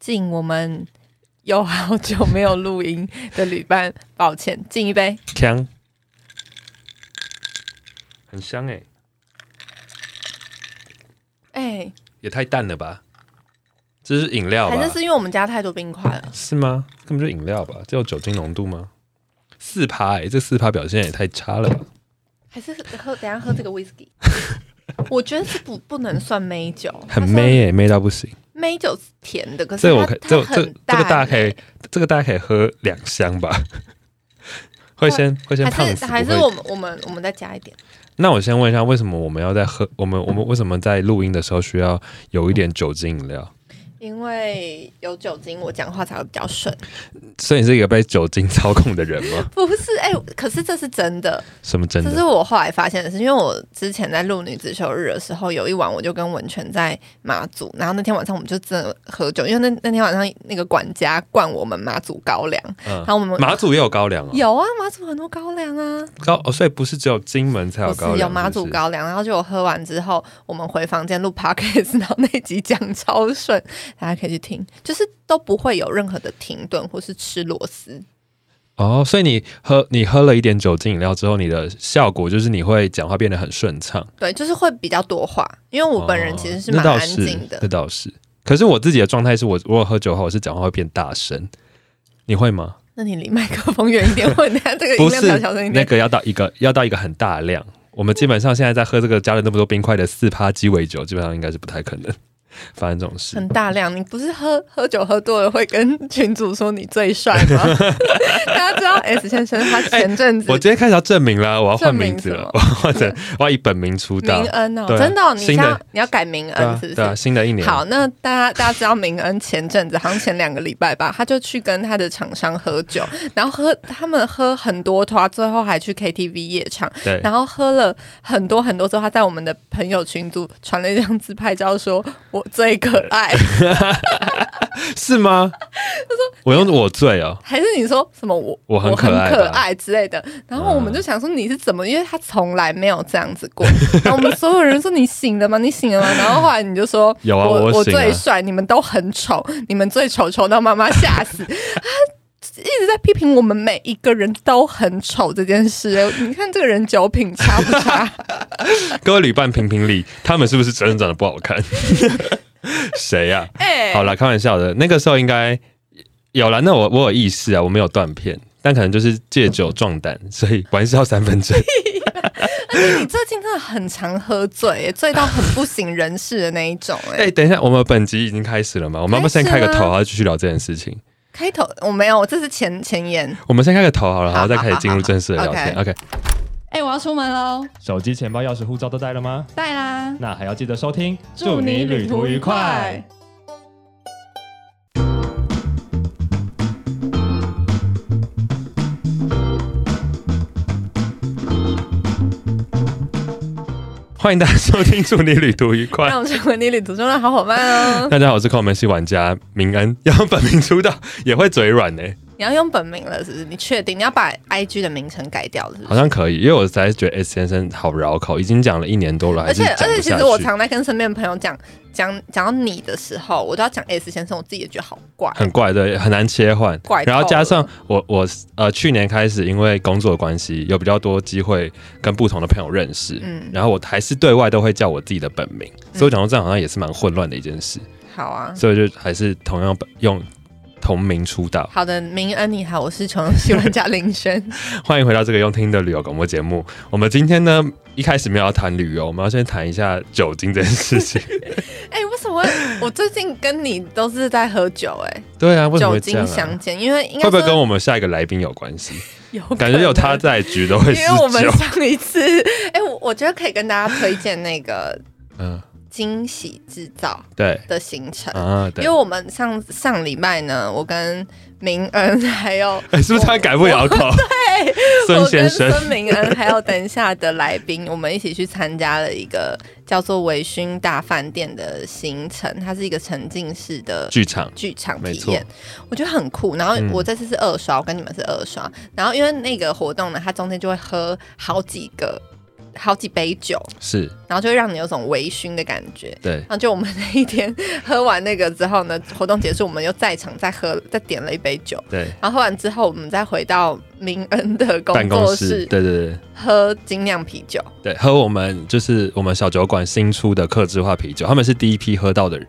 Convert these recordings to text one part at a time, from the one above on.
敬我们有好久没有录音的旅伴，抱歉，敬一杯。香，很香哎、哎、也太淡了吧？这是饮料吧？还是是因为我们加太多冰块了？是吗？根本就饮料吧？这有酒精浓度吗？四趴哎，这四趴表现也太差了吧？还是喝等下喝这个 whisky？我觉得是不不能算美酒，很美哎、美到不行。美酒是甜的，可是这我可这这这个大家可以欸，这个大家可以喝两箱吧？会先会先胖死，还是还是我们我们我们再加一点。那我先问一下，为什么我们要在喝？我们我们为什么在录音的时候需要有一点酒精饮料？因为有酒精，我讲话才会比较顺。所以你是一个被酒精操控的人吗？不是，哎、可是这是真的，什么真的？这是？我后来发现的是，因为我之前在录女子休日的时候，有一晚我就跟文泉在马祖，然后那天晚上我们就真的喝酒，因为那那天晚上那个管家灌我们马祖高粱，嗯。然，后我们马祖也有高粱啊，有啊，马祖很多高粱啊，高哦，所以不是只有金门才有高粱，是有马祖高粱，然后就我喝完之后，我们回房间录 podcast，然后那集讲超顺，大家可以去听，就是都不会有任何的停顿或是吃螺丝。哦，所以你喝你喝了一点酒精饮料之后，你的效果就是你会讲话变得很顺畅。对，就是会比较多话，因为我本人其实是哦蛮安那倒是静的那。倒是。可是我自己的状态是我，如果喝酒后，我是讲话会变大声。你会吗？那你离麦克风远一点，或者等下这个音量小声一点。那个要到一个要到一个很大量。我们基本上现在在喝这个加了那么多冰块的四趴鸡尾酒，基本上应该是不太可能 发生这种事。很大量，你不是喝喝酒喝多了会跟群主说你最帅吗？大家知道 S 先生他前阵子我今天开始要证明了，我要换名字了我要换成我要以本名出道明。恩哦，啊真的哦、你要你要改明恩是不，啊对啊，是？新的一年。好，那大家大家知道明恩前阵子好像前两个礼拜吧，他就去跟他的厂商喝酒，然后喝他们喝很多他，最后还去 KTV 夜唱，对，然后喝了很多很多之后，他在我们的朋友群组传了一张自拍照，说我最可爱，是吗？他说我用我最哦，还是你说什么我我很很可爱吧可爱之类的？然后我们就想说你是怎么，因为他从来没有这样子过。然后我们所有人说你醒了吗？你醒了吗？然后后来你就说有啊我我最帅，你们都很丑，你们最丑丑到妈妈吓死。他一直在批评我们每一个人都很丑这件事、哎 你看这个人酒品差不差？各位旅伴评评理，他们是不是真的长得不好看？谁呀、哎、好了，开玩笑的。那个时候应该有了，那我我有意识啊，我没有断片，但可能就是借酒壮胆，所以玩笑三分醉。你最近真的很常喝醉、哎醉到很不省人事的那一种、哎、哎、等一下，我们本集已经开始了吗？我们要不要先开个头，然后继续聊这件事情？开头我没有，这是前前言。我们先开个头好了，好然后再开始进入正式的聊天。好 OK，哎、我要出门喽，手机、钱包、钥匙、护照都带了吗？带啦。那还要记得收听，祝你旅途愉快。欢迎大家收听，祝你旅途愉快。让我成为你旅途中的好伙伴哦。大家好，我是靠门系玩家明恩，要用本名出道也会嘴软呢、你要用本名了，是不是？你确定你要把 IG 的名称改掉了，是不好？像可以，因为我实在是觉得 S 先生好绕口，已经讲了一年多了，而且而且，其实我常在跟身边的朋友讲讲讲到你的时候，我都要讲 S 先生，我自己也觉得好怪。很怪对，很难切换怪。然后加上我我呃去年开始因为工作的关系，有比较多机会跟不同的朋友认识，嗯，然后我还是对外都会叫我自己的本名，所以我讲到这样好像也是蛮混乱的一件事，好啊。所以就还是同样本用同名出道。好的，明恩你好，我是穷游戏玩家林轩。欢迎回到这个用听的旅游广播节目。我们今天呢，一开始没有要谈旅游，我们要先谈一下酒精这件事情。哎、为什么我最近跟你都是在喝酒、哎，对啊，为什么酒精啊？相见，因为应该说会不会跟我们下一个来宾有关系？有感觉有他在，局都会因为我们。上一次，哎、我我觉得可以跟大家推荐那个嗯，惊喜制造对的行程，啊，对因为。我们上上礼拜呢，我跟明恩还有 哎，是不是突然改不了口？对，孙我跟先生，孙明恩还有等一下的来宾，我们一起去参加了一个叫做微醺大饭店的行程，它是一个沉浸式的剧场剧场体验，我觉得很酷。然后嗯我这次是二刷，我跟你们是二刷。然后因为那个活动呢，它中间就会喝好几个好几杯酒，是然后就会让你有种微醺的感觉。对然后就我们那一天喝完那个之后呢，活动结束，我们又在场再喝 再点了一杯酒，对。然后喝完之后，我们再回到明恩的工作室，室对对对喝精酿啤酒。对，喝我们就是我们小酒馆新出的客制化啤酒，他们是第一批喝到的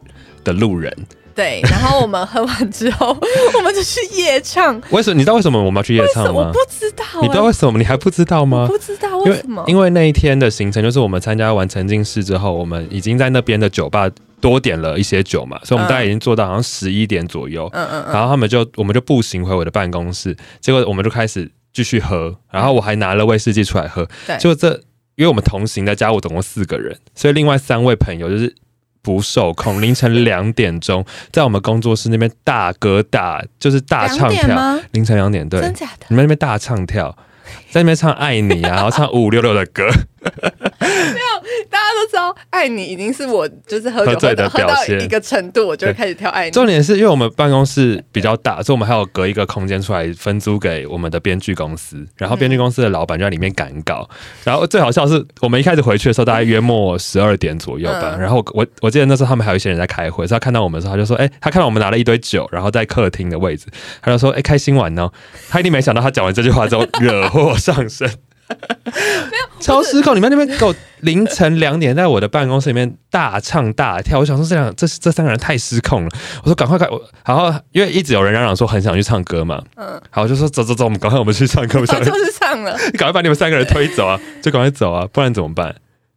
的路人。对，然后我们喝完之后，我们就去夜唱。为什么？你知道为什么我们要去夜唱吗我不？知道、你不知道为什么？你还不知道吗？不知道为为什么？因为那一天的行程就是我们参加完沉浸式之后，我们已经在那边的酒吧多点了一些酒嘛，所以我们大概已经做到好像十一点左右。嗯嗯嗯，然后他们就我们就步行回我的办公室，结果我们就开始继续喝，然后我还拿了威士忌出来喝。对就这，因为我们同行的加我总共四个人，所以另外三位朋友就是不受控，凌晨两点钟在我们工作室那边大歌大，就是大唱跳。凌晨两点，对，真假的？你们那边大唱跳，在那边唱爱你啊，然后唱五五六六的歌，没有大家都知道，爱你已经是我就是喝酒喝醉的表现一个程度，我就会开始跳爱你。重点是因为我们办公室比较大，所以我们还有隔一个空间出来分租给我们的编剧公司。然后编剧公司的老板就在里面赶稿。然后最好笑的是，我们一开始回去的时候，大概约莫十二点左右吧。嗯然后我我记得那时候他们还有一些人在开会，所以他看到我们的时候，他就说：“哎、他看到我们拿了一堆酒，然后在客厅的位置，他就说：‘哎、开心玩哦。’他一定没想到，他讲完这句话之后惹祸上身。”没有，超失控！你们那边给我凌晨两点在我的办公室里面大唱大跳，我想说这两这这三个人太失控了。我说赶快赶，我然后因为一直有人嚷嚷说很想去唱歌嘛，嗯，好，我就说走走走，我们赶快我们去唱歌，我想 就是唱了。赶快把你们三个人推走啊，就赶快走啊，不然怎么办？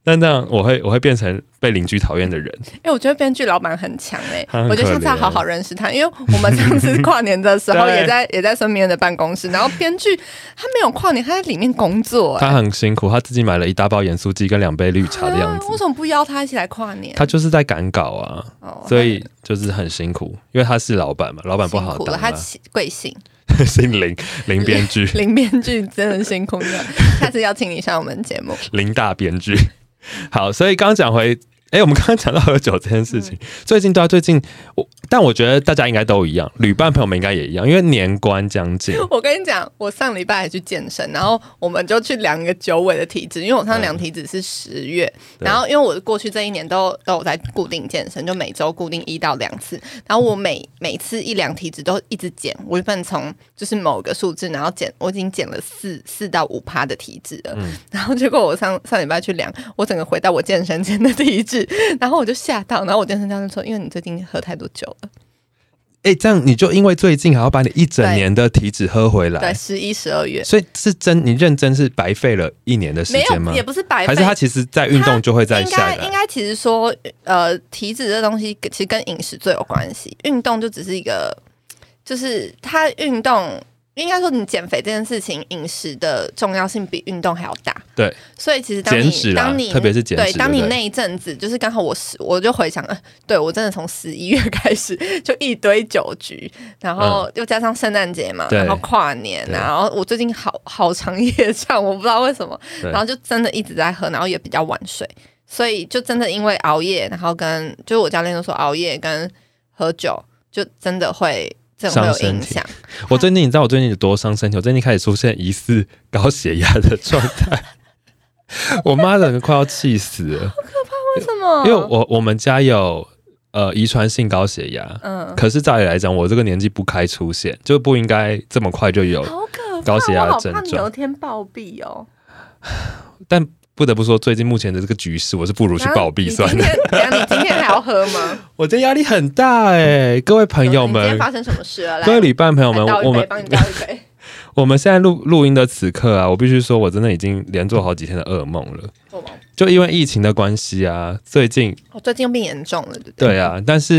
但那样我会我会变成被邻居讨厌的人。哎、我觉得编剧老板很强哎、他很我觉得下次要好好认识他，因为我们上次跨年的时候 也在也在身边的办公室，然后编剧他没有跨年，他在里面工作、哎他很辛苦，他自己买了一大包盐酥鸡跟两杯绿茶的样子啊为，什么不邀他一起来跨年？他就是在赶稿啊，哦所以就是很辛苦，因为他是老板嘛，老板不好当啊，他贵姓 姓林林编剧。林编剧真的辛苦了，下次邀请你上我们节目。林大编剧。好，所以刚讲回，哎、我们刚刚讲到喝酒这件事情，最近对啊，最近我，但我觉得大家应该都一样，旅伴朋友们应该也一样，因为年关将近，我跟你讲，我上礼拜还去健身，然后我们就去量一个九尾的体脂，因为我上次量体脂是十月，对。然后因为我过去这一年都都有在固定健身，就每周固定一到两次，然后我每每次一量体脂都一直减，我原本从就是某个数字，然后减，我已经减了四四到五趴的体脂了，然后结果我上上礼拜去量，我整个回到我健身前的体脂，然后我就吓到，然后我健身教练说，因为你最近喝太多酒了，哎、这样你就因为最近还要把你一整年的体脂喝回来对，来，十一、十二月。所以是真你认真是白费了一年的时间吗，？也不是白费，还是他其实在运动就会在下应该其实说，呃，体脂这东西其实跟饮食最有关系，运动就只是一个，就是他运动。应该说，你减肥这件事情，饮食的重要性比运动还要大。对，所以其实当你当你特别是减脂对，当你那一阵子，就是刚好我十，我就回想，了，对我真的从十一月 开始就一堆酒局，然后又加上圣诞节嘛，嗯然后跨年，对然后我最近好好长夜唱，我不知道为什么，然后就真的一直在喝，然后也比较晚睡，所以就真的因为熬夜，然后跟就是我教练都说熬夜跟喝酒就真的会这种会有伤身体影响。我最近你知道我最近有多伤身体？我最近开始出现疑似高血压的状态，我妈整个快要气死了。为什么？因为我我们家有呃遗传性高血压，嗯，可是照理来讲，我这个年纪不该出现，就不应该这么快就有。好可怕，高血压我好怕的症状有一天暴毙哦。但不得不说，最近目前的这个局势，我是不如去暴毙算了。你今天还要喝吗？我今天压力很大哎、各位朋友们今天们，发生什么事了？来，各位旅伴朋友们我们帮你倒一杯。我们现在录录音的此刻啊，我必须说，我真的已经连做好几天的噩梦了。就因为疫情的关系啊，最近我最近又变严重了，对不对？对啊，但是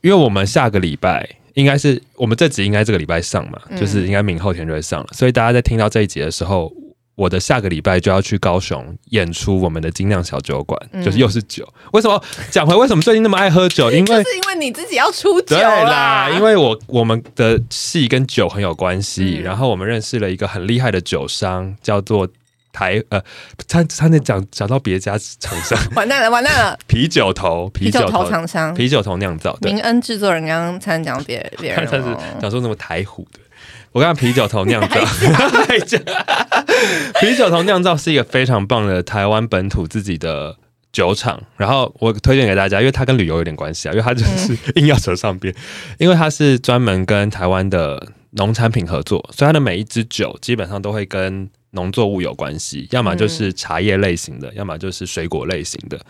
因为我们下个礼拜应该是我们这集应该这个礼拜上嘛，嗯就是应该明后天就会上了，所以大家在听到这一集的时候，我的下个礼拜就要去高雄演出我们的精酿小酒馆，嗯。就是又是酒。为什么？讲回为什么最近那么爱喝酒？因为 就是因为你自己要出酒对啦，因为我我们的戏跟酒很有关系，嗯。然后我们认识了一个很厉害的酒商，叫做台呃，他他那讲讲到别家厂商。完蛋了，完蛋了！啤酒头啤啤酒头头厂商。啤酒头酿造对。明恩制作人刚刚才讲别别人他是哦，讲说那么台虎的，我刚刚啤酒头酿造，啤酒头酿造是一个非常棒的台湾本土自己的酒厂，然后我推荐给大家，因为它跟旅游有点关系啊，因为它就是硬要扯上边，因为它是专门跟台湾的农产品合作，所以它的每一支酒基本上都会跟农作物有关系，要么就是茶叶类型的，要么就是水果类型的。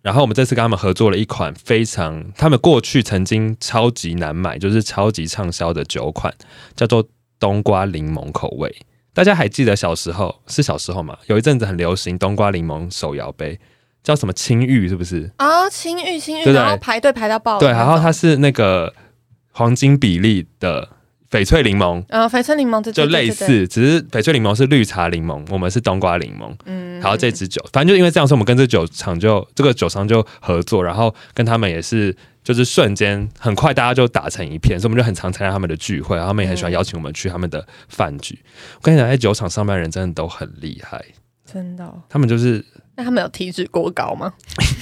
然后我们这次跟他们合作了一款非常，他们过去曾经超级难买，就是超级畅销的酒款，叫做冬瓜柠檬口味。大家还记得小时候是小时候嘛？有一阵子很流行冬瓜柠檬手摇杯，叫什么青玉是不是？啊，青玉青玉，对不对然后排队排到爆对，然后它是那个黄金比例的翡翠柠檬。呃翡翠柠檬这就类，似，只是翡翠柠檬是绿茶柠檬，我们是冬瓜柠檬。嗯然后这支酒，反正就因为这样，所以我们跟这酒厂就这个酒商就合作，然后跟他们也是就是瞬间很快大家就打成一片，所以我们就很常参加他们的聚会，然后他们也很喜欢邀请我们去他们的饭局。我跟你讲，在酒厂上班的人真的都很厉害，真的哦。他们就是，那他们有体脂过高吗？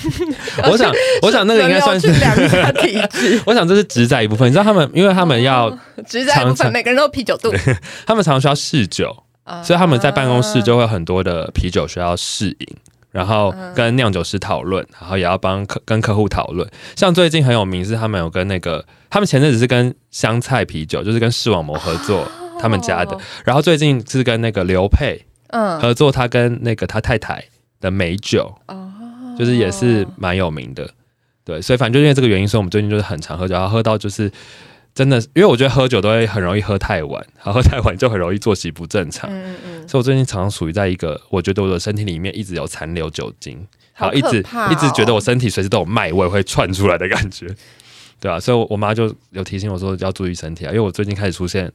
我想，我想那个应该算是体脂，我想这是职在一部分。你知道他们，因为他们要，只在一部分，每个人都有啤酒肚，他们常常需要试酒，啊所以他们在办公室就会有很多的啤酒需要试饮，然后跟酿酒师讨论，然后也要帮客跟客户讨论。像最近很有名是他们有跟那个，他们前阵子是跟香菜啤酒，就是跟视网膜合作。他们家的，然后最近是跟那个刘佩嗯合作，他跟那个他太太的美酒，哦。就是也是蛮有名的，对，所以反正就因为这个原因，所以我们最近就是很常喝酒，然后喝到就是真的，因为我觉得喝酒都会很容易喝太晚，然后喝太晚就很容易作息不正常，嗯嗯，所以我最近常常处于在一个，我觉得我的身体里面一直有残留酒精，然好后一直、一直觉得我身体随时都有脉味会窜出来的感觉，对啊，所以我我妈就有提醒我说要注意身体啊，因为我最近开始出现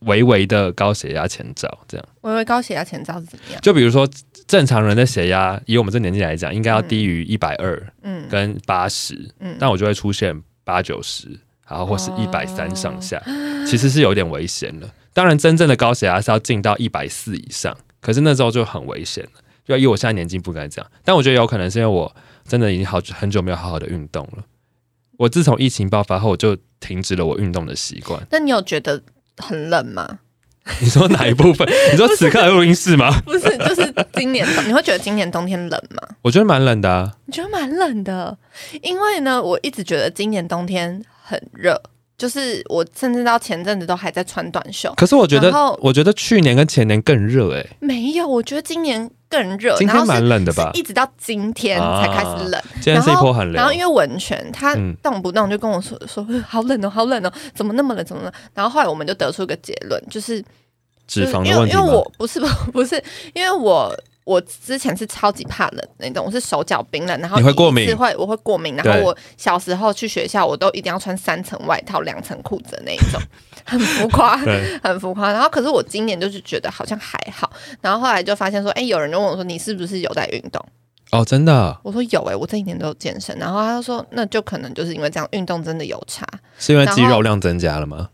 微微的高血压前兆，这样。微微高血压前兆是怎么样？就比如说正常人的血压，以我们这年纪来讲，应该要低于一百二嗯跟八十、嗯但我就会出现八九十，然后或是一百三上下，哦其实是有点危险了。当然，真正的高血压是要进到一百四以上，可是那时候就很危险了。就以我现在年纪不该这样，但我觉得有可能是因为我真的已经好久很久没有好好的运动了。我自从疫情爆发后，我就停止了我运动的习惯。那你有觉得很冷吗？你说哪一部分？你说此刻的录音室吗？不是，就是今年，你会觉得今年冬天冷吗？我觉得蛮冷的啊。你觉得蛮冷的，因为呢，我一直觉得今年冬天很热，就是我甚至到前阵子都还在穿短袖。可是我觉得我觉得去年跟前年更热哎、没有，我觉得今年更热，今天然后是蛮冷的吧一直到今天才开始冷。今天是一波很冷。然后因为温泉他嗯动不动就跟我说说呃好冷哦，好冷哦，怎么那么冷，怎么冷？然后后来我们就得出一个结论，就是脂肪的问因为？我不是 不是因为我。我之前是超级怕冷的那种，我是手脚冰冷，然后你会过敏一次会我会过敏，然后我小时候去学校，我都一定要穿三层外套、两层裤子的那一种，很浮夸，很浮夸。然后可是我今年就是觉得好像还好，然后后来就发现说，哎，有人就问我说你是不是有在运动？哦，真的我说有哎、我这一年都有健身。然后他就说那就可能就是因为这样运动真的有差，是因为肌肉量增加了吗？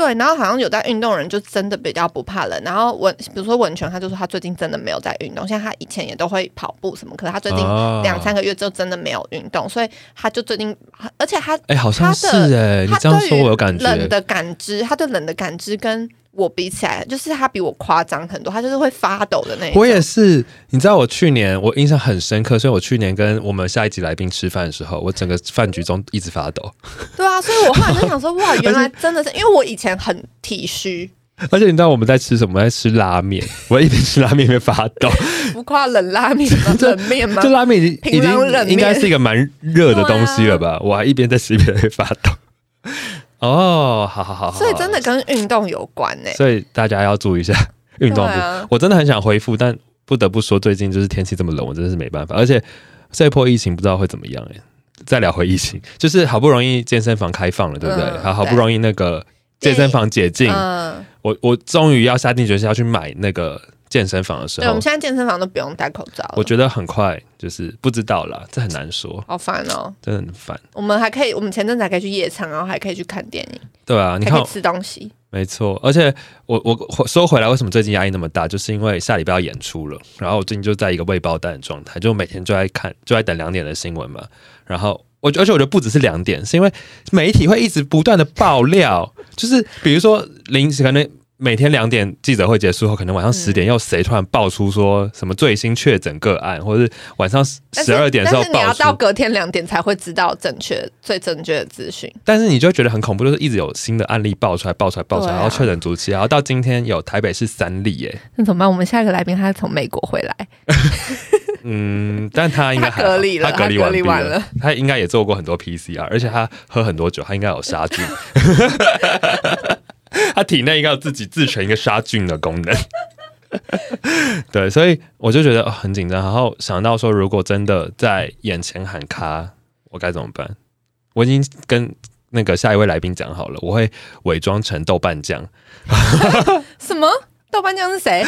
对，然后好像有在运动的人就真的比较不怕冷。然后文，比如说文泉，他就说他最近真的没有在运动，像他以前也都会跑步什么，可是他最近哦两三个月就真的没有运动，所以他就最近，而且他哎、好像是哎、你这样说我有感觉。冷的感知，他对冷的感知跟我比起来，就是他比我夸张很多，他就是会发抖的那一种。我也是，你知道我去年我印象很深刻，所以我去年跟我们下一集来宾吃饭的时候，我整个饭局中一直发抖，对啊，所以我后来就想说，哇，原来 真的是，因为我以前很体虚，而且你知道我们在吃什么？我在吃拉面，我一边吃拉面一边发抖，不夸冷拉面吗？冷面吗这？拉面已经已经应该是一个蛮热的东西了吧？我还一边在吃一边在发抖。哦，好好好好，所以真的跟运动有关呢、所以大家要注意一下 运动部。啊。我真的很想恢复，但不得不说，最近就是天气这么冷，我真的是没办法。而且这一波疫情不知道会怎么样哎、再聊回疫情，就是好不容易健身房开放了，对不对？嗯好好不容易那个健身房解禁，嗯，我我终于要下定决心要去买那个健身房的时候对，我们，现在健身房都不用戴口罩，我觉得很快就是不知道啦，这很难说，好烦哦。真的很烦。我们还可以，我们前阵子还可以去夜场，然后还可以去看电影，对啊，你可以，吃东西。没错，而且我我说回来，为什么最近压力那么大？就是因为下礼拜要演出了，然后我最近就在一个未爆弹的状态，就每天就在看，就在等两点的新闻嘛。然后我而且我觉得不只是两点，是因为媒体会一直不断的爆料，就是比如说临时可能每天两点记者会结束后，可能晚上十嗯点又谁突然爆出说什么最新确诊个案，或者是晚上十二点的时候但是你要爆出，到隔天两点才会知道正确、最正确的资讯。但是你就会觉得很恐怖，就是一直有新的案例爆出来、爆出来、爆出来，啊。然后确诊足期，然后到今天有台北市三例，耶，那怎么办？我们下一个来宾他是从美国回来，嗯，但他应该隔离了他隔离隔离完完了，他应该也做过很多 PCR，而且他喝很多酒，他应该有杀菌，他体内应该有自己自成一个杀菌的功能。对，所以我就觉得、哦、很紧张，然后想到说，如果真的在眼前喊卡，我该怎么办？我已经跟那个下一位来宾讲好了，我会伪装成豆瓣酱，什么？豆瓣酱是谁？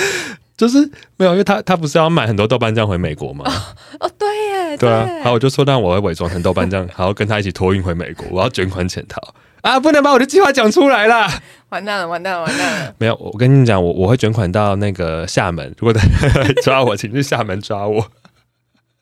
就是没有，因为他他不是要买很多豆瓣酱回美国吗？哦，对耶，对啊，然后我就说，那我会伪装成豆瓣酱，然后跟他一起托运回美国，我要卷款潜逃啊！不能把我的计划讲出来啦。完蛋了，完蛋了，完蛋了！没有，我跟你讲，我我会卷款到那个厦门，如果他 抓我，请去厦门抓我。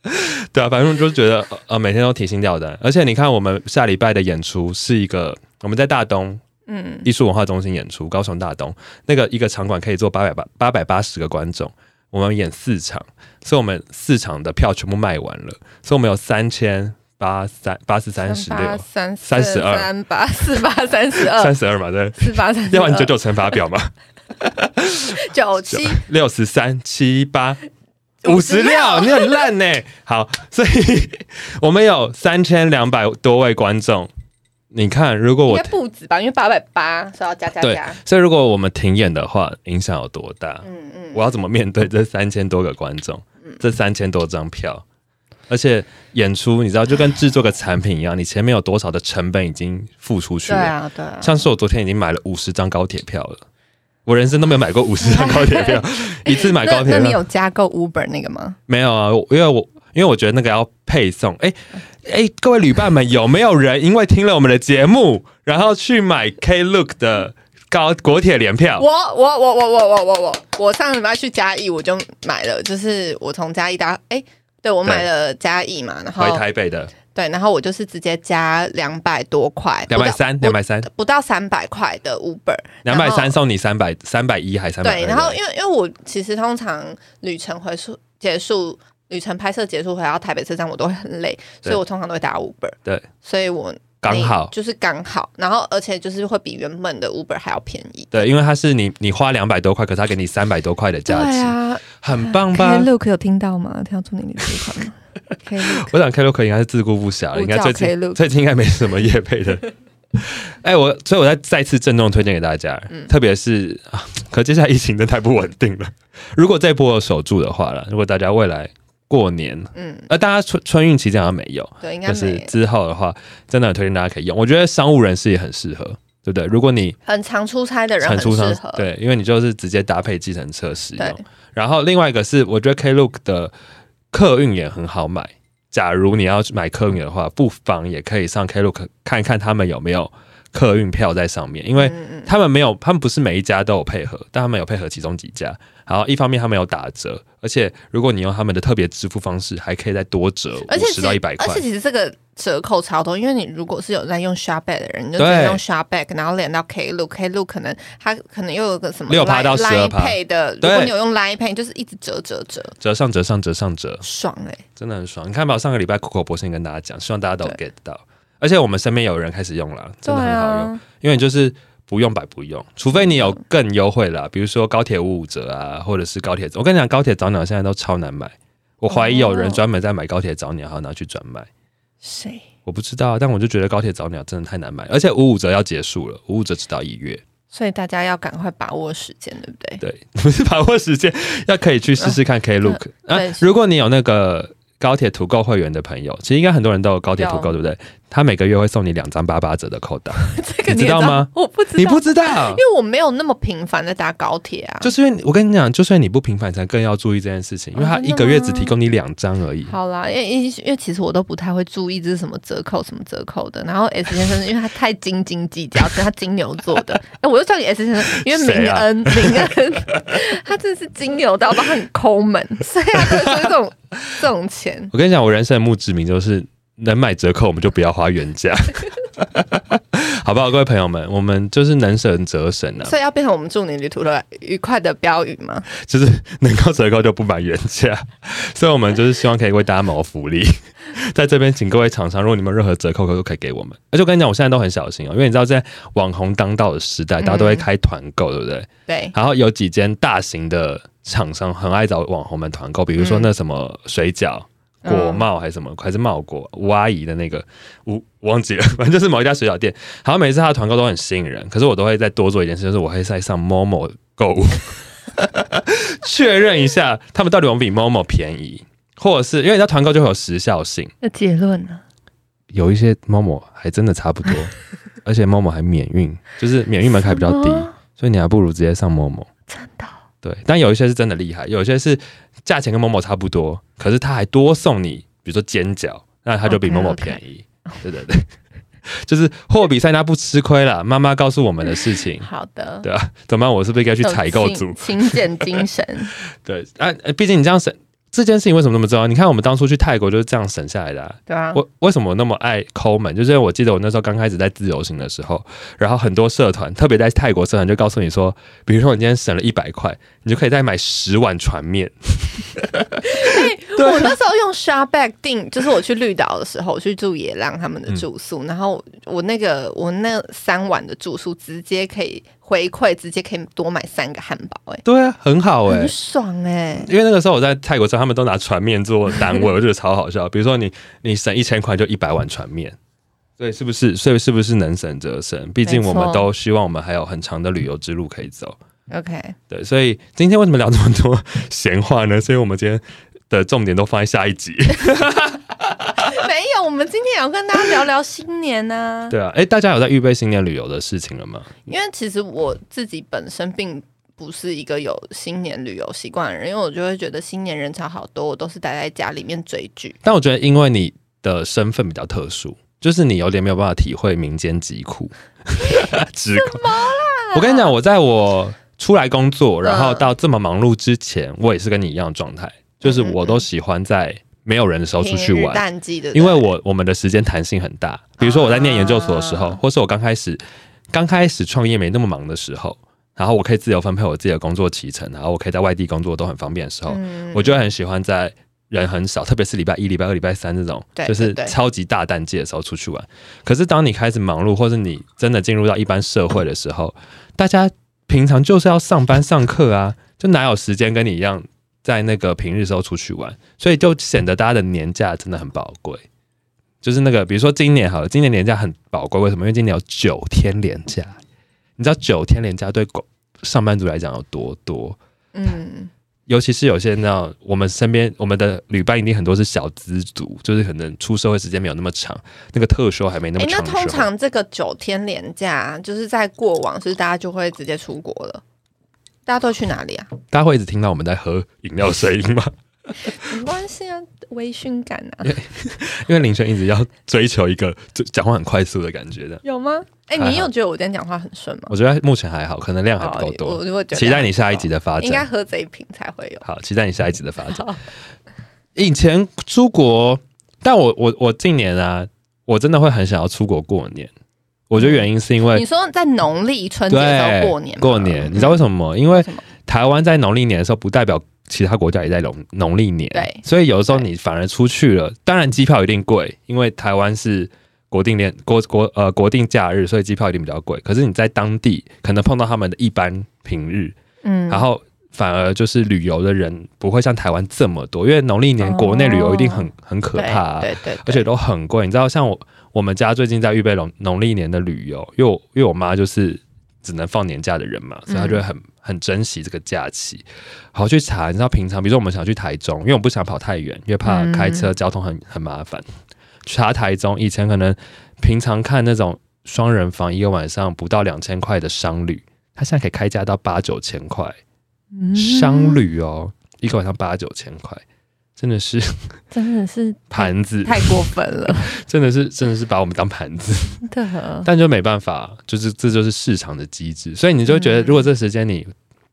对啊，反正就觉得呃每天都提心吊胆，而且你看我们下礼拜的演出是一个我们在大东嗯，艺术文化中心演出，高雄大东那个一个场馆可以坐八百八八百八十个观众，我们演四场，所以我们四场的票全部卖完了，所以我们有三千八三八四三十六三三十二三八四八三十二三十二嘛，对，四八三要不然九九乘法表嘛，九七六十三七八。五十六，你很烂呢。好，所以我们有三千两百多位观众。你看，如果我应该不止吧？因为八百八是要加加加。，所以如果我们停演的话，影响有多大？嗯嗯，我要怎么面对这三千多个观众，这三千多张票？而且演出，你知道，就跟制作个产品一样，你前面有多少的成本已经付出去了？对啊对啊，像是我昨天已经买了五十张高铁票了，我人生都没有买过五十张高铁票，一次买高那那你有加购 Uber 那个吗？没有啊？因为我因为我觉得那个要配送，哎、哎、各位旅伴们，有没有人因为听了我们的节目，然后去买 Klook 的高国铁联票？我我我我我我我我我上礼拜去嘉义，我就买了，就是我从嘉义搭，哎、对我买了嘉义嘛，然后回台北的对，然后我就是直接加两百多块，两百三，两百三，不到三百块的 Uber，两百三送你三百三百一还三百？对，然后因为因为我其实通常旅程回数结束，旅程拍摄结束回到台北车站，我都会很累，所以我通常都会打 Uber。对，所以我刚好就是刚好，然后而且就是会比原本的 Uber 还要便宜。对，因为它是你你花两百多块，可是他给你三百多块的价值，对啊很棒吧？，Klook 有听到吗？听到祝你的这款吗？Klook 我想 Klook 应该是自顾不暇了，应该最近最近应该没什么业配的。哎、我所以我再再次郑重推荐给大家，嗯特别是啊，可接下来疫情真的太不稳定了。如果这波有守住的话了，如果大家未来过年，嗯，呃，大家春春运期间好像没有，对，应该就是之后的话，真的很推荐大家可以用。我觉得商务人士也很适合，对不对？如果你很常出差的人很产出合。对，因为你就是直接搭配计程车使用。然后另外一个是，我觉得 Klook 的客运也很好买。假如你要买客运的话，不妨也可以上 Klook 看看他们有没有客运票在上面，因为他们没有，他们不是每一家都有配合，但他们有配合其中几家。然后一方面他们有打折，而且如果你用他们的特别支付方式，还可以再多折五十到一百块。而且。其实这个折扣超多，因为你如果是有在用 Shopback 的人，你就直接用 Shopback，然后连到 Klook，Klook 可能它可能又有个什么6%到 Line 12% Pay 的，如果你有用 Line Pay，就是一直折折折，折上折上折上折，爽哎、真的很爽。你看吧，我上个礼拜苦口婆心跟大家讲，希望大家都 get 到，而且我们身边有人开始用了，真的很好用。啊，因为你就是不用白不用，除非你有更优惠啦，比如说高铁五五折啊，或者是高铁。我跟你讲，高铁早鸟现在都超难买，我怀疑有人哦专门在买高铁早鸟，然后拿去转卖。谁？我不知道，但我就觉得高铁早鸟真的太难买，而且五五折要结束了，五五折直到一月。所以大家要赶快把握时间，对不对？对，不是把握时间，要可以去试试看 Klook 啊对。如果你有那个高铁图购会员的朋友，其实应该很多人都有高铁图购，对不对？他每个月会送你两张八八折的扣打，这个你知道吗？我不知道，你不知道因。为我没有那么频繁的搭高铁啊。就是因为我跟你讲，就算你不频繁，才更要注意这件事情，因为他一个月只提供你两张而已。好啦，因为因为其实我都不太会注意这是什么折扣什么折扣的。然后 S 先生因为他太斤斤计较，所以他金牛座的。哎、我又叫你 S 先生，因为明恩、明恩 他真的是金牛到他很抠门，所以他就说这种这种钱。我跟你讲，我人生的墓志铭就是能买折扣，我们就不要花原价。好不好？各位朋友们，我们就是能省则省啊，所以要变成我们祝你旅途的愉快的标语吗？就是能够折扣就不买原价，所以我们就是希望可以为大家谋福利。在这边，请各位厂商，如果你们有任何折扣，都可以给我们。而且我跟你讲，我现在都很小心哦，因为你知道，在网红当道的时代，大家都会开团购，对不对？对，然后有几间大型的厂商很爱找网红们团购，比如说那什么水饺、果帽还是什么，还是茂果吴阿姨的那个吴忘记了，反正就是某一家水饺店。好像每次他的团购都很吸引人，可是我都会再多做一件事，就是我会再上 Momo 购物，确认一下他们到底有没有比某某便宜。或者是因为你知道团购就会有时效性，那结论呢？有一些 Momo 还真的差不多，而且 Momo 还免运，就是免运门槛比较低，所以你还不如直接上某某。真的？对，但有一些是真的厉害，有一些是价钱跟某某差不多，可是他还多送你，比如说煎饺，那他就比某某便宜。对对对，就是货比三家不吃亏了。妈妈告诉我们的事情。好的。对啊，怎么办？我是不是应该去采购组？勤俭精神。对啊，毕竟你这样省。这件事情为什么那么重要？你看，我们当初去泰国就是这样省下来的。对啊。我为什么那么爱抠门？就是我记得我那时候刚开始在自由行的时候，然后很多社团，特别在泰国社团，就告诉你说，比如说你今天省了一百块，你就可以再买十碗船面。我那时候用 s h a r b a c k 订，就是我去绿岛的时候，我去住野浪他们的住宿，然后我那个我那三晚的住宿直接可以回馈，直接可以多买三个汉堡，哎，对啊，很好哎，很爽哎，因为那个时候我在泰国时候，他们都拿船面做单位，我觉得超好笑。比如说你你省一千块就一百碗船面，对，是不是？所以是不是能省则省？毕竟我们都希望我们还有很长的旅游之路可以走。OK，对，所以今天为什么聊这么多闲话呢？所以我们今天。的重点都放在下一集。没有，我们今天也要跟大家聊聊新年呢。对啊，哎，大家有在预备新年旅游的事情了吗？因为其实我自己本身并不是一个有新年旅游习惯的人，因为我就会觉得新年人潮好多，我都是待在家里面追剧。但我觉得，因为你的身份比较特殊，就是你有点没有办法体会民间疾苦。什么啦？我跟你讲，我在我出来工作，然后到这么忙碌之前，我也是跟你一样的状态。就是我都喜欢在没有人的时候出去玩，淡季的，因为我我们的时间弹性很大。比如说我在念研究所的时候，或是我刚开始刚开始创业没那么忙的时候，然后我可以自由分配我自己的工作期程，然后我可以在外地工作都很方便的时候，我就很喜欢在人很少，特别是礼拜一、礼拜二、礼拜三这种，就是超级大淡季的时候出去玩。可是当你开始忙碌，或是你真的进入到一般社会的时候，大家平常就是要上班上课啊，就哪有时间跟你一样？在那个平日时候出去玩，所以就显得大家的年假真的很宝贵。就是那个，比如说今年好了，今年年假很宝贵，为什么？因为今年有九天年假。你知道九天年假对上班族来讲有多多？嗯，尤其是有些那我们身边我们的旅伴一定很多是小资族，就是可能出社会时间没有那么长，那个特休还没那么长。那通常这个九天连假，就是在过往是大家就会直接出国了。大家都去哪里啊？大家会一直听到我们在喝饮料声音吗？没关系啊，微醺感啊。因为 林轩一直要追求一个讲话很快速的感觉的。有吗？哎，你有觉得我今天讲话很顺吗？我觉得目前还好，可能量还不够多。我期待你下一集的发展。应该喝这一瓶才会有。好，期待你下一集的发展。以前出国，但我我我近年啊，我真的会很想要出国过年。我觉得原因是因为你说在农历春节时候过年，过年，你知道为什么吗？因为台湾在农历年的时候，不代表其他国家也在农农历年，对，所以有的时候你反而出去了，当然机票一定贵，因为台湾是国定年国国呃国定假日，所以机票一定比较贵。可是你在当地可能碰到他们的一般平日，嗯，然后反而就是旅游的人不会像台湾这么多，因为农历年国内旅游一定很很可怕，啊对对，而且都很贵。你知道像我。我们家最近在预备农农历年的旅游，因为我因为我妈就是只能放年假的人嘛，所以她就会很很珍惜这个假期。好去查，你知道平常比如说我们想去台中，因为我不想跑太远，因为怕开车交通很很麻烦。查台中以前可能平常看那种双人房一个晚上不到两千块的商旅，它现在可以开价到八九千块，商旅哦，一个晚上八九千块。真的是，真的是盘子。太过分了，真的是，真的是把我们当盘子。对，但就没办法，就是这就是市场的机制，所以你就觉得，如果这时间你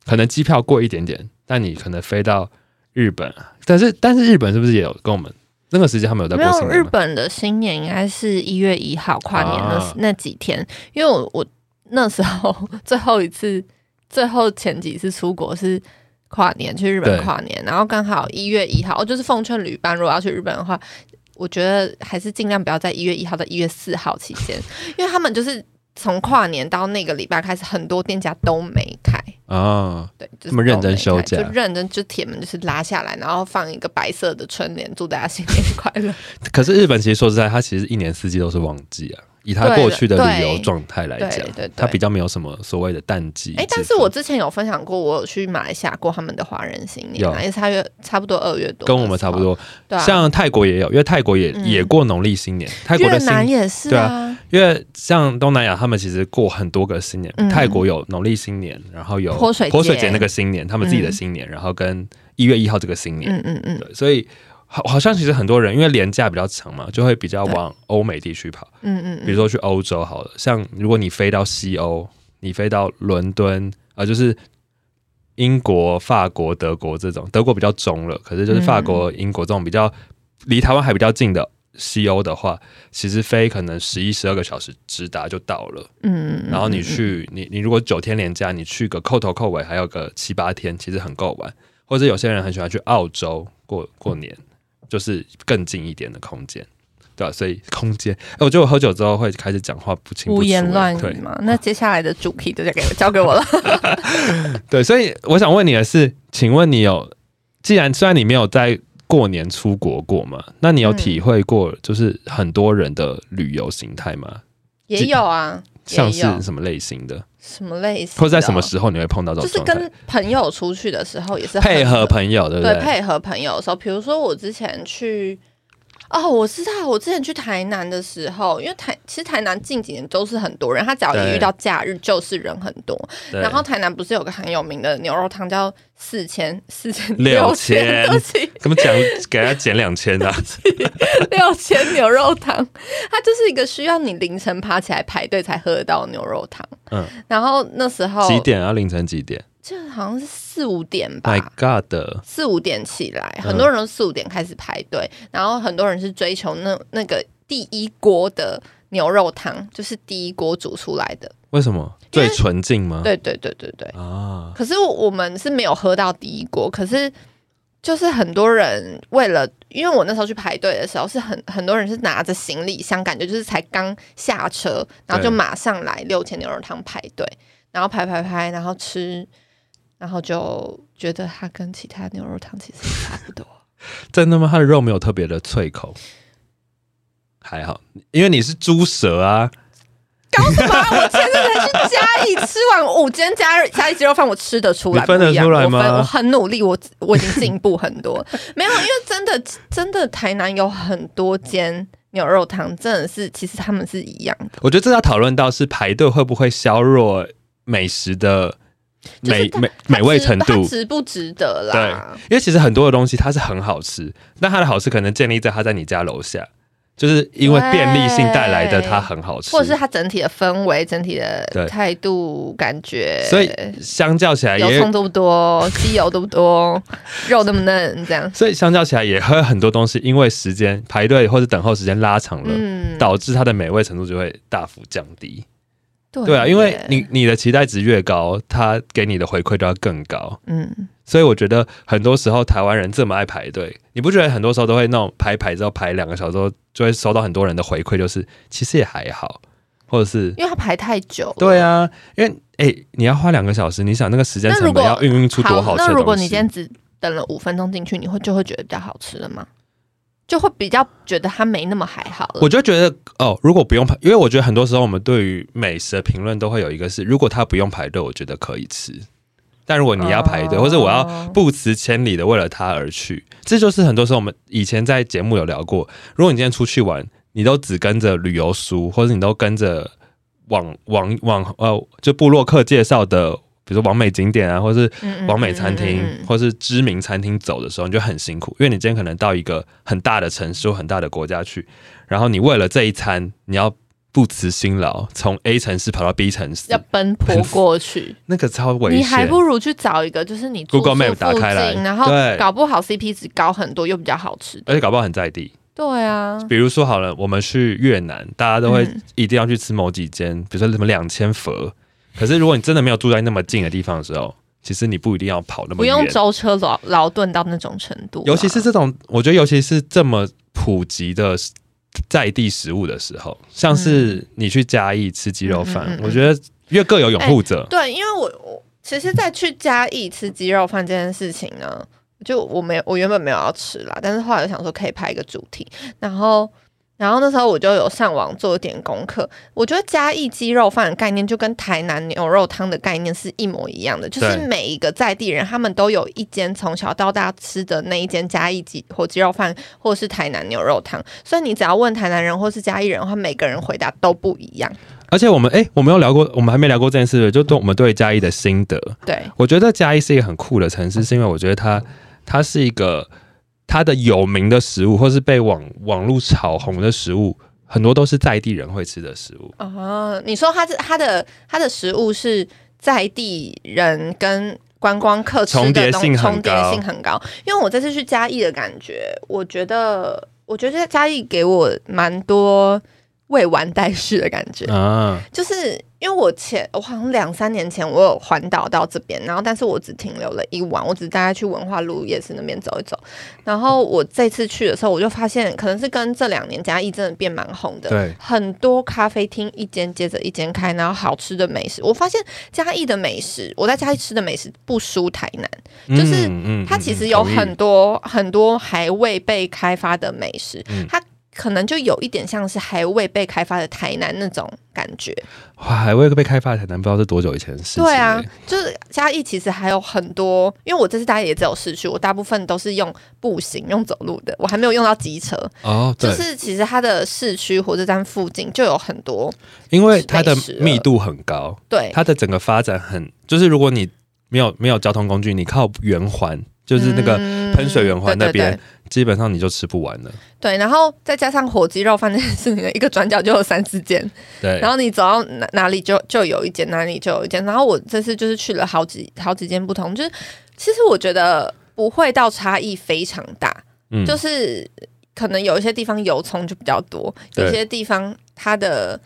可能机票贵一点点，但你可能飞到日本，但是但是日本是不是也有跟我们那个时间他们有在没有日过新年日？本的新年应该是一月一号跨年那、啊。那几天，因为我我那时候 最后一次最后前几次出国是跨年去日本跨年，然后刚好一月一号，就是奉劝旅伴如果要去日本的话，我觉得还是尽量不要在一月一号到一月四号期间，因为他们就是从跨年到那个礼拜开始，很多店家都没开。啊，对，就是他们认真都没开休假就认真就铁门就是拉下来，然后放一个白色的春联，祝大家新年快乐。可是日本其实说实在，它其实一年四季都是旺季啊。以它对过去的旅游对。状态来对讲，对对它比较没有什么所谓的淡季。哎、但是我之前有分享过，我有去马来西亚过他们的华人新年、啊，也是差约差不多二月多，跟我们差不，多，对啊，像泰国也有，因为泰国也、嗯。也过农历新年，泰国越的新南也是对啊，因为像东南亚，他们其实过很多个新年，嗯。泰国有农历新年，然后有泼水节。泼水节那个新年，他们自己的嗯新年，然后跟一月一号这个新年，嗯嗯嗯，所以好好像其实很多人因为廉价比较强嘛，就会比较往欧美地区跑，嗯嗯，比如说去欧洲好了，像如果你飞到西欧，你飞到伦敦，呃，就是。英国、法国、德国这种，德国比较中了，可是就是法国、英国这种比较离台湾还比较近的西欧的话，其实飞可能十一、十二个小时直达就到了。嗯，嗯然后你嗯去，你你如果九天连假，你去个扣头扣尾，还有个七八天，其实很够玩。或者有些人很喜欢去澳洲过过年，就是更近一点的空间，对吧、所以空间，哎，我觉得我喝酒之后会开始讲话不清不楚，胡言乱语嘛。那接下来的主题就交给我交给我了。对，所以我想问你的是，请问你有，既然虽然你没有在过年出国过嘛，那你有嗯体会过就是很多人的旅游形态吗？也有啊，像是什么类型的，什么类型或者在什么时候你会碰到这种就是？跟朋友出去的时候也是很配合朋友，对不对？对配合朋友的时候，比如说我之前去。哦，我知道，我之前去台南的时候，因为台其实台南近几年都是很多人，他只要一遇到假日就是人很多。然后台南不是有个很有名的牛肉汤叫四千四千六千，怎么讲？给他减两千啊？六千牛肉汤，它就是一个需要你凌晨爬起来排队才喝得到的牛肉汤。嗯，然后那时候几点啊？凌晨几点就好像是四五点吧？My God！四五点起来，嗯很多人都四五点开始排队，然后很多人是追求那那个第一锅的牛肉汤，就是第一锅煮出来的。为什么最纯净吗？对对对对对。啊，可是我们是没有喝到第一锅，可是就是很多人为了，因为我那时候去排队的时候，是很很多人是拿着行李箱，感觉就是才刚下车，然后就马上来六千牛肉汤排队，然后排排排，然后吃，然后就觉得它跟其他牛肉汤其实差不多。真的吗？它的肉没有特别的脆口，还好，因为你是猪舌啊。搞什么啊？我前阵才去嘉义吃完五间嘉义嘉义鸡肉饭，我吃得出来，分得出来吗我分我很努力，我我已经进步很多。没有，因为真的真的台南有很多间牛肉汤，真的是其实他们是一样的，我觉得这要讨论到是排队会不会削弱美食的美美美味程度。值不值得啦对啦？，因为其实很多的东西它是很好吃，但它的好吃可能建立在它在你家楼下，就是因为便利性带来的它很好吃，或者是它整体的氛围、整体的态度、感觉，所以相较起来也油葱多不多，鸡油多不多，肉那么嫩，这样。所以相较起来也会很多东西，因为时间排队或者等候时间拉长了，嗯，导致它的美味程度就会大幅降低。对对啊，因为你你的期待值越高，他给你的回馈就要更高。嗯。所以我觉得很多时候台湾人这么爱排队，你不觉得很多时候都会那种排排之后排两个小时后，就会收到很多人的回馈，就是其实也还好，或者是因为他排太久。对啊，因为哎、你要花两个小时，你想那个时间成本要运运出多好吃的东西？那如果你今天只等了五分钟进去，你会就会觉得比较好吃了吗？就会比较觉得它没那么还好了。我就觉得哦，如果不用排，因为我觉得很多时候我们对于美食的评论都会有一个是，如果它不用排队，我觉得可以吃。但如果你要排队，哦或者我要不辞千里的为了它而去，这就是很多时候我们以前在节目有聊过。如果你今天出去玩，你都只跟着旅游书，或者你都跟着网网网呃，就布洛克介绍的，比如说完美景点啊，或是嗯嗯完美餐厅嗯嗯嗯或是知名餐厅走的时候，你就很辛苦，因为你今天可能到一个很大的城市或很大的国家去，然后你为了这一餐，你要不辞辛劳从 A 城市跑到 B 城市要，奔波过去，那个超危险。你还不如去找一个，就是你住 Google Map 打附开来，然后搞不好 CP 值高很多，又比较好吃。而且搞不好很在地。对啊，比如说好了，我们去越南，大家都会嗯一定要去吃某几间，比如说什么两千佛。可是如果你真的没有住在那么近的地方的时候，其实你不一定要跑那么远不远。用舟车劳劳顿到那种程度啊，尤其是这种，我觉得尤其是这么普及的在地食物的时候，像是你去嘉义吃鸡肉饭，嗯嗯嗯嗯我觉得因为各有拥护者，对，因为我我其实，在去嘉义吃鸡肉饭这件事情呢，就我没有我原本没有要吃啦，但是后来我想说可以拍一个主题，然后然后那时候我就有上网做一点功课，我觉得嘉义鸡肉饭的概念就跟台南牛肉汤的概念是一模一样的，就是每一个在地人他们都有一间从小到大吃的那一间嘉义鸡或鸡肉饭，或是台南牛肉汤，所以你只要问台南人或是嘉义人的话，每个人回答都不一样。而且我们哎、我们有聊过，我们还没聊过这件事，就对我们对嘉义的心得。对，我觉得嘉义是一个很酷的城市，是因为我觉得它它是一个它的有名的食物，或是被网网络炒红的食物，很多都是在地人会吃的食物。哦，你说它是它的它的食物是在地人跟观光客吃重叠性很重叠性很高，因为我这次去嘉义的感觉，我觉得我觉得嘉义给我蛮多未完待续的感觉，啊，就是因为我前我好像两三年前我有环岛到这边，然后但是我只停留了一晚，我只大概去文化路夜市那边走一走。然后我这次去的时候，我就发现可能是跟这两年嘉义真的变蛮红的，对，很多咖啡厅一间接着一间开，然后好吃的美食。我发现嘉义的美食，我在嘉义吃的美食不输台南，就是嗯它其实有很多很多还未被开发的美食，嗯它可能就有一点像是还未被开发的台南那种感觉。哇，还未被开发的台南，不知道是多久以前的事情、对啊欸，就是嘉义其实还有很多，因为我这次大家也只有市区，我大部分都是用步行、用走路的，我还没有用到机车。哦，就是其实它的市区火车站附近就有很多，因为它的密度很高，对，它的整个发展很，就是如果你没有没有交通工具，你靠圆环，就是那个嗯喷水圆环那边，对对对基本上你就吃不完了。对，然后再加上火鸡肉饭这件事情的一个转角就有三四间，对，然后你走到哪哪里就就有一间，哪里就有一间。然后我这次就是去了好几好几间不同，就是其实我觉得不会到差异非常大，嗯就是可能有一些地方油葱就比较多，有些地方它的。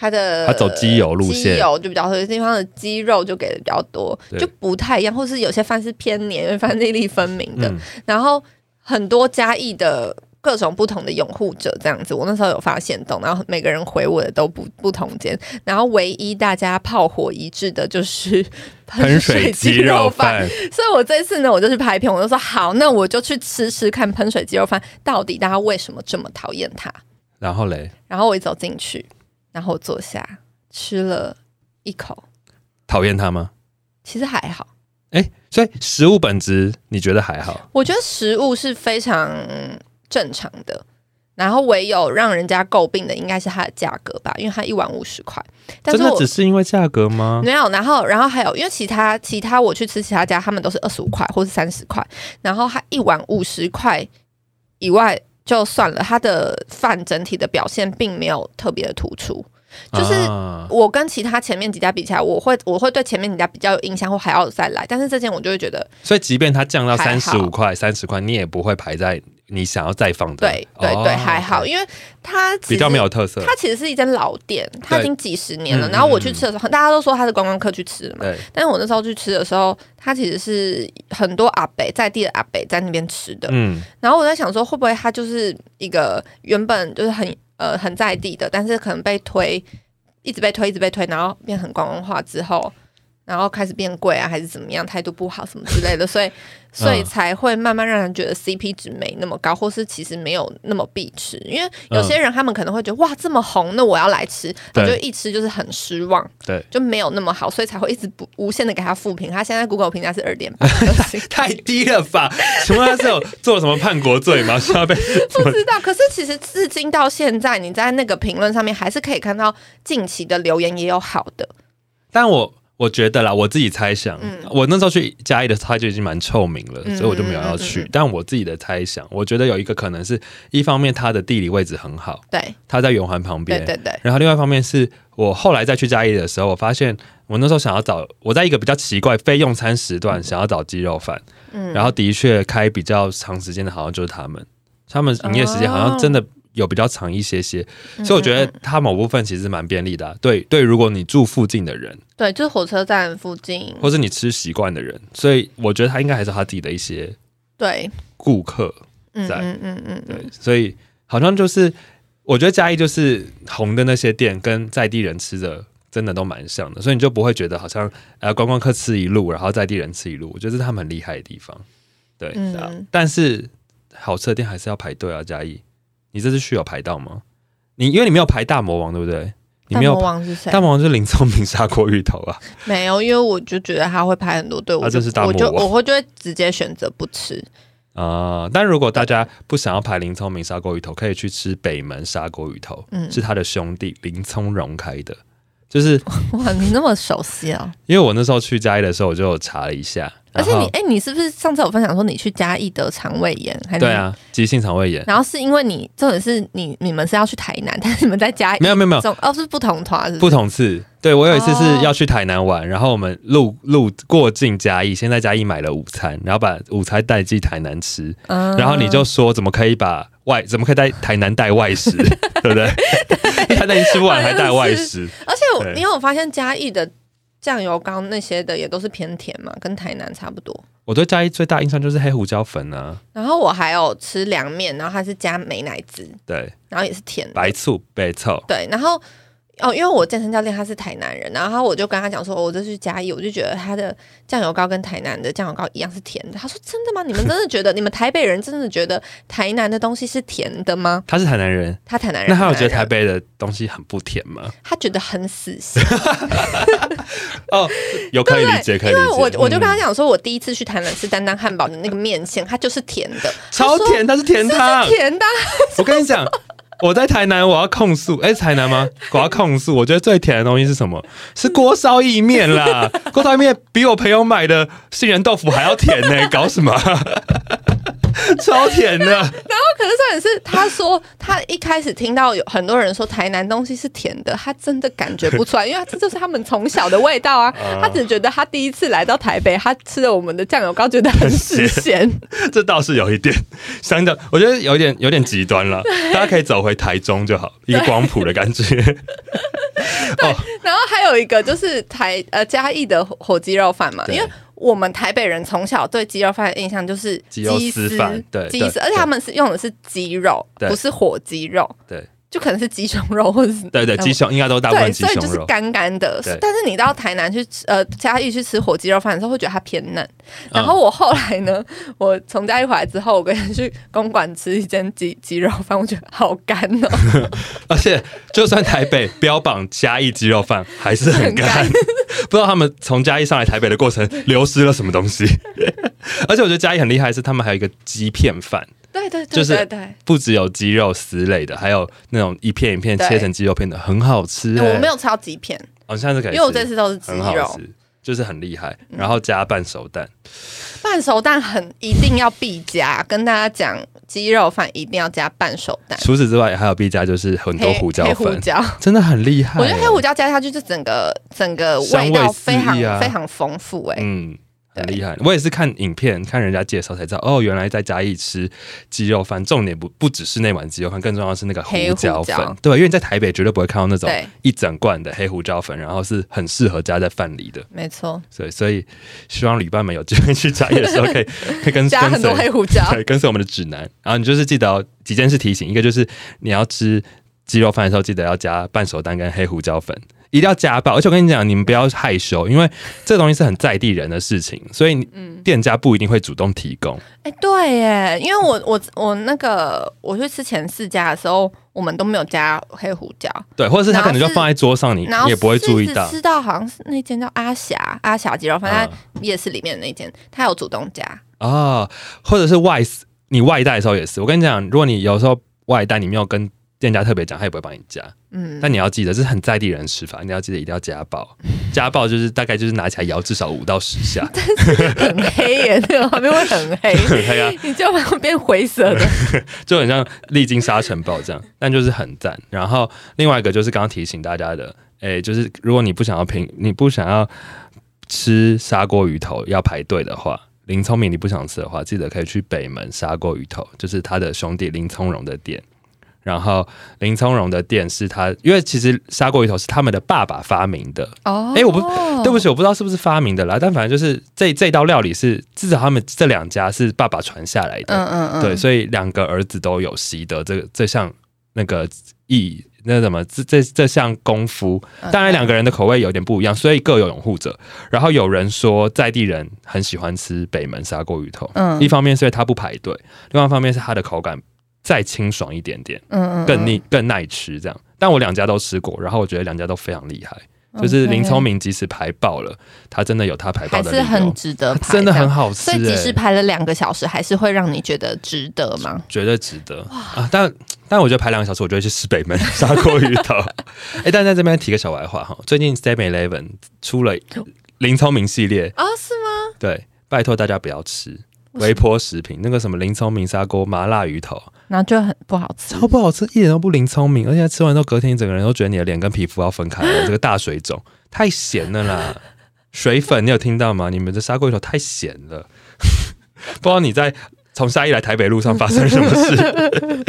它的它走鸡油路线鸡油就比较多，有些地方的鸡肉就给的比较多，就不太一样，或是有些饭是偏黏，有些饭粒粒分明的。嗯然后很多嘉义的各种不同的拥护者这样子，我那时候有发现动，然后每个人回我的都不不同间，然后唯一大家炮火一致的就是 喷水鸡肉饭，所以我这次呢，我就去拍片，我就说好，那我就去吃吃看喷水鸡肉饭到底大家为什么这么讨厌它。然后嘞，然后我一走进去，然后我坐下吃了一口，讨厌它吗？其实还好。哎，所以食物本质你觉得还好？我觉得食物是非常正常的，然后唯有让人家诟病的应该是它的价格吧，因为它一碗五十块。但是我真的只是因为价格吗？没有，然后然后还有，因为其他其他我去吃其他家，他们都是二十五块或是三十块，然后它一碗五十块以外就算了，它的饭整体的表现并没有特别的突出，就是。啊我跟其他前面几家比起来，我会我会对前面几家比较有印象，或还要再来。但是这件我就会觉得，所以即便它降到还三十五块、三十块，你也不会排在你想要再放的。对对对，哦还好，因为它比较没有特色。它其实是一间老店，它已经几十年了。嗯然后我去吃的时候，大家都说它是观光客去吃的嘛。但是我那时候去吃的时候，它其实是很多阿北在地的阿北在那边吃的。嗯，然后我在想说，会不会它就是一个原本就是很呃很在地的，但是可能被推，一直被推，一直被推，然后变很观光化之后，然后开始变贵啊，还是怎么样，态度不好什么之类的，所以 所以才会慢慢让人觉得 CP 值没那么高，或是其实没有那么必吃。因为有些人他们可能会觉得、哇这么红，那我要来吃，我对就一吃就是很失望，对，就没有那么好，所以才会一直不无限的给他负评。他现在 Google 评价是二点八。太低了吧？请问他是有做了什么叛国罪吗？需要被不知道，可是其实至今到现在，你在那个评论上面还是可以看到近期的留言也有好的，但我我觉得啦，我自己猜想，嗯。我那时候去嘉义的时候，它就已经蛮臭名了，嗯所以我就没有要去。嗯嗯嗯但我自己的猜想，我觉得有一个可能是一方面它的地理位置很好，对。它在圆环旁边，对对对，然后另外一方面是我后来再去嘉义的时候，我发现我那时候想要找我在一个比较奇怪非用餐时段想要找鸡肉饭，嗯。然后的确开比较长时间的，好像就是他们，他们营业时间好像真的有比较长一些些，嗯所以我觉得它某部分其实蛮便利的啊、对对，如果你住附近的人，对，就是火车站附近，或是你吃习惯的人，所以我觉得他应该还是他自己的一些对，顾客，在。嗯嗯嗯嗯对嗯，，所以好像就是我觉得嘉义就是红的那些店跟在地人吃的。真的都蛮像的，所以你就不会觉得好像呃观光客吃一路，然后在地人吃一路，我觉得这是他们很厉害的地方。对，嗯。对啊但是好吃的店还是要排队啊。嘉义，你这次去有排到吗？你因为你没有排大魔王，对不对？你大没有魔王是谁大？魔王就是林聪明砂锅芋头啊，没有，因为我就觉得他会排很多队，我就啊这是大我就魔王我会就会直接选择不吃。啊、但如果大家不想要排林聪明砂锅鱼头，可以去吃北门砂锅鱼头，嗯是他的兄弟林聪荣开的。就是 哇，你那么熟悉啊！因为我那时候去嘉义的时候，我就有查了一下，而且你，哎、你是不是上次有分享说你去嘉义得肠胃炎？还是对。啊，急性肠胃炎，然后是因为你，重点是你你们是要去台南，但是你们在嘉义没有没有没有总哦是不同团，不？同次。对我有一次是哦要去台南玩，然后我们路路过境嘉义，先在嘉义买了午餐，然后把午餐带进台南吃，嗯然后你就说怎么可以把外怎么可以在台南带外食，对不对？台南吃不完还带外食，而且我对因为我发现嘉义的酱油膏那些的也都是偏甜嘛，跟台南差不多。我对嘉义最大印象就是黑胡椒粉啊，然后我还有吃凉面，然后它是加美乃滋，对，然后也是甜的。白醋、白醋，对，然后哦，因为我健身教练他是台南人，然后我就跟他讲说，哦我这去嘉义，我就觉得他的酱油膏跟台南的酱油膏一样是甜的。他说真的吗？你们真的觉得 你们台北人真的觉得台南的东西是甜的吗？他是台南人，他台南人，那他有觉得台北的东西很不甜吗？他觉得很死心，哦，有可以理解，可以理解。因为我我就跟他嗯讲说，我第一次去台南吃丹丹汉堡的那个面线，它就是甜的，超甜，它是甜汤。甜的啊。我跟你讲，我在台南，我要控诉，哎、台南吗？我要控诉，我觉得最甜的东西是什么？是锅烧意面啦！锅烧意面比我朋友买的杏仁豆腐还要甜呢、搞什么？超甜的，然后可是重点是，他说他一开始听到有很多人说台南东西是甜的，他真的感觉不出来，因为这就是他们从小的味道 啊。他只觉得他第一次来到台北，他吃了我们的酱油膏，觉得很死咸。这倒是有一点，相当，我觉得有点有点极端了。大家可以走回台中就好，一个光谱的感觉。哦，然后还有一个就是台呃嘉义的火火鸡肉饭嘛，因为。我们台北人从小对鸡肉饭的印象就是鸡肉丝饭对鸡丝，而且他们是用的是鸡肉，不是火鸡肉，对就可能是鸡胸肉或者是对对，嗯鸡胸应该都大部分对，鸡所以就是胸肉。干干的对。但是你到台南去吃，呃，嘉义去吃火鸡肉饭的时候，会觉得它偏嫩。嗯然后我后来呢，我从嘉义回来之后，我跟人去公馆吃一间鸡 鸡肉饭，我觉得好干哦，而且就算台北标榜嘉义鸡肉饭，还是很干，很干不知道他们从嘉义上来台北的过程流失了什么东西。而且我觉得嘉义很厉害，是他们还有一个鸡片饭，对对对就是对对。不只有鸡肉丝类的，还有那种一片一片切成鸡肉片的，很好吃、欸。我没有吃到鸡片，哦，下次可以吃，因为我这次都是鸡肉。吃，就是很厉害。然后加半熟蛋，半熟蛋很一定要必加，跟大家讲，鸡肉饭一定要加半熟蛋，除此之外还有必加就是很多胡椒黑胡粉，椒。真的很厉害欸。我觉得黑胡椒加下去，就整个整个味道非常啊非常丰富哎、嗯，很厉害。我也是看影片、看人家介绍才知道，哦，原来在嘉义吃鸡肉饭，重点不不只是那碗鸡肉饭，更重要的是那个黑胡椒粉。对，因为你在台北绝对不会看到那种一整罐的黑胡椒粉，然后是很适合加在饭里的。没错，所以，所以希望旅伴们有机会去嘉义的时候，可以 可以跟加很多黑胡椒。对，跟随我们的指南。然后你就是记得哦几件事提醒，一个就是你要吃鸡肉饭的时候，记得要加半熟蛋跟黑胡椒粉，一定要加爆。而且我跟你讲，你们不要害羞，因为这东西是很在地人的事情，所以嗯，店家不一定会主动提供。哎、对耶，因为我我我那个我去吃前四家的时候，我们都没有加黑胡椒，对，或者是他可能就放在桌上，你你也不会注意到是。吃到好像是那间叫阿霞阿霞鸡肉饭，嗯在夜市里面的那间，他有主动加。啊，或者是外你外带的时候也是。我跟你讲，如果你有时候外带你没有跟店家特别讲，他也不会帮你加。嗯，但你要记得，这是很在地人吃法，你要记得一定要加暴。加暴就是大概就是拿起来摇至少五到十下，很黑耶，那个画面会很黑，很黑啊，你就会变灰色的。就很像历经沙尘暴这样，但就是很赞。然后另外一个就是刚刚提醒大家的，诶，就是如果你不想要平，你不想要吃砂锅鱼头要排队的话，林聪明你不想吃的话，记得可以去北门砂锅鱼头，就是他的兄弟林聪荣的店。然后林聪荣的店是他，因为其实砂锅鱼头是他们的爸爸发明的。哦，哎我不对不起，我不知道是不是发明的啦，但反正就是这这道料理是至少他们这两家是爸爸传下来的。嗯嗯嗯，对，所以两个儿子都有习得这个这项那个艺那什么这这这项功夫。嗯当然两个人的口味有点不一样，所以各有拥护者。然后有人说在地人很喜欢吃北门砂锅鱼头，嗯一方面是因为它不排队，另外一方面是它的口感再清爽一点点，嗯嗯更腻更耐吃这样。但我两家都吃过，然后我觉得两家都非常厉害。就是林聪明即使排爆了，他真的有他排爆的理由，是很值得排，真的很。好吃、欸，所以即使排了两个小时，还是会让你觉得值得吗？绝对值得啊！但但我觉得排两个小时，我就会去吃北门砂锅鱼头。哎、但在这边提个小白话哈，最近 Seven Eleven 出了林聪明系列，哦，是吗？对，拜托大家不要吃 微波食品，那个什么林聪明砂锅麻辣鱼头，然后就很不好吃。超不好吃，一点都不林聪明，而且吃完之后隔天，你整个人都觉得你的脸跟皮肤要分开了，这个大水肿太咸了啦！水粉，你有听到吗？你们的砂锅鱼头太咸了，不知道你在从嘉义来台北路上发生什么事，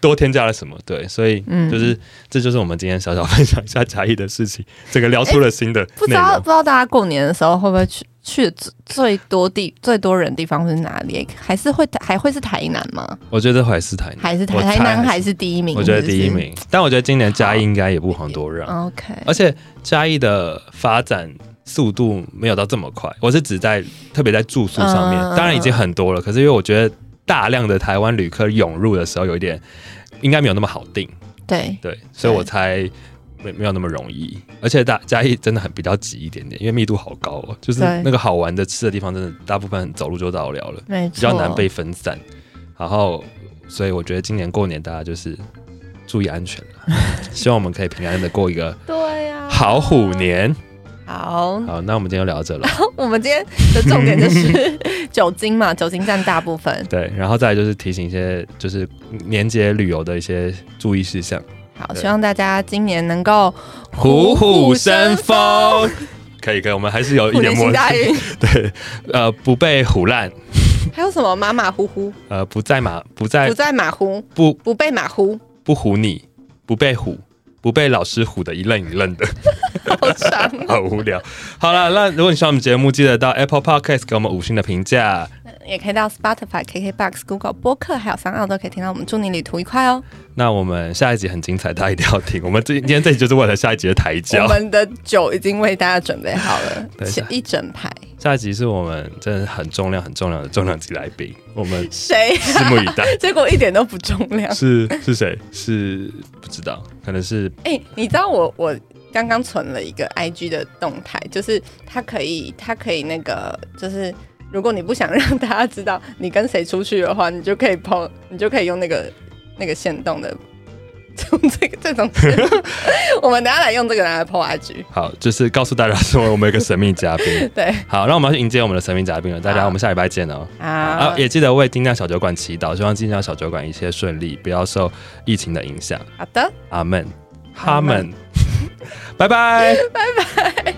多添加了什么？对，所以嗯就是、这就是我们今天小小分享一下嘉义的事情，整个聊出了新的不知。道不知道大家过年的时候会不会去去的最最多地最多人地方是哪里？还是会还会是台南吗？我觉得还是台南，还是台台南还还是第一名？我觉得第一。名，但我觉得今年嘉义应该也不遑多让。OK，而且嘉义的发展速度没有到这么快，我是指在特别在住宿上面，嗯当然已经很多了。可是因为我觉得大量的台湾旅客涌入的时候，有一点应该没有那么好定，对，对，所以我猜没没有那么容易。而且大嘉义真的很比较挤一点点，因为密度好高哦，就是对那个好玩的吃的地方，真的大部分走路就到了了，没错，比较难被分散。然后，所以我觉得今年过年大家就是注意安全了 希望我们可以平安的过一个对呀、好虎年。好，好，那我们今天就聊到这了。我们今天的重点就是 酒精嘛，酒精占大部分。对，然后再来就是提醒一些就是年节旅游的一些注意事项。好，希望大家今年能够虎虎生风，可以可以，我们还是有一点默契。对，呃，不被虎烂，还有什么马马虎虎，呃，不在马，不在不在马虎，不不被马虎，不唬你，不被唬，不被老师唬的一愣一愣的，好长。好无聊。好了，那如果你喜欢我们节目，记得到 Apple Podcast 给我们五星的评价。也可以到 Spotify、KKBox、Google 播客，还有三奥都可以听到我们。祝你旅途愉快哦！那我们下一集很精彩，大家一定要听。我们今今天这集就是为了下一集的抬我轿。们的酒已经为大家准备好对了，一整排。下一集是我们真的是很重量、很重量的重量级来宾，我们谁？拭目以待。结果一点都不重量。是是谁？是不知道，可能是哎、你知道我我刚刚存了一个 IG 的动态，就是它可以它可以那个就是。如果你不想让大家知道你跟谁出去的话，你就可以 po，你就可以用那个那个线动的，从这个这种，我们等下来用这个来 po IG。好，就是告诉大家说我们有一个神秘嘉宾。对，好，那我们要去迎接我们的神秘嘉宾了。大家，我们下礼拜见哦。好，啊，也记得为金匠小酒馆祈祷，希望金匠小酒馆一切顺利，不要受疫情的影响。好的。阿门，哈门，拜拜。拜拜。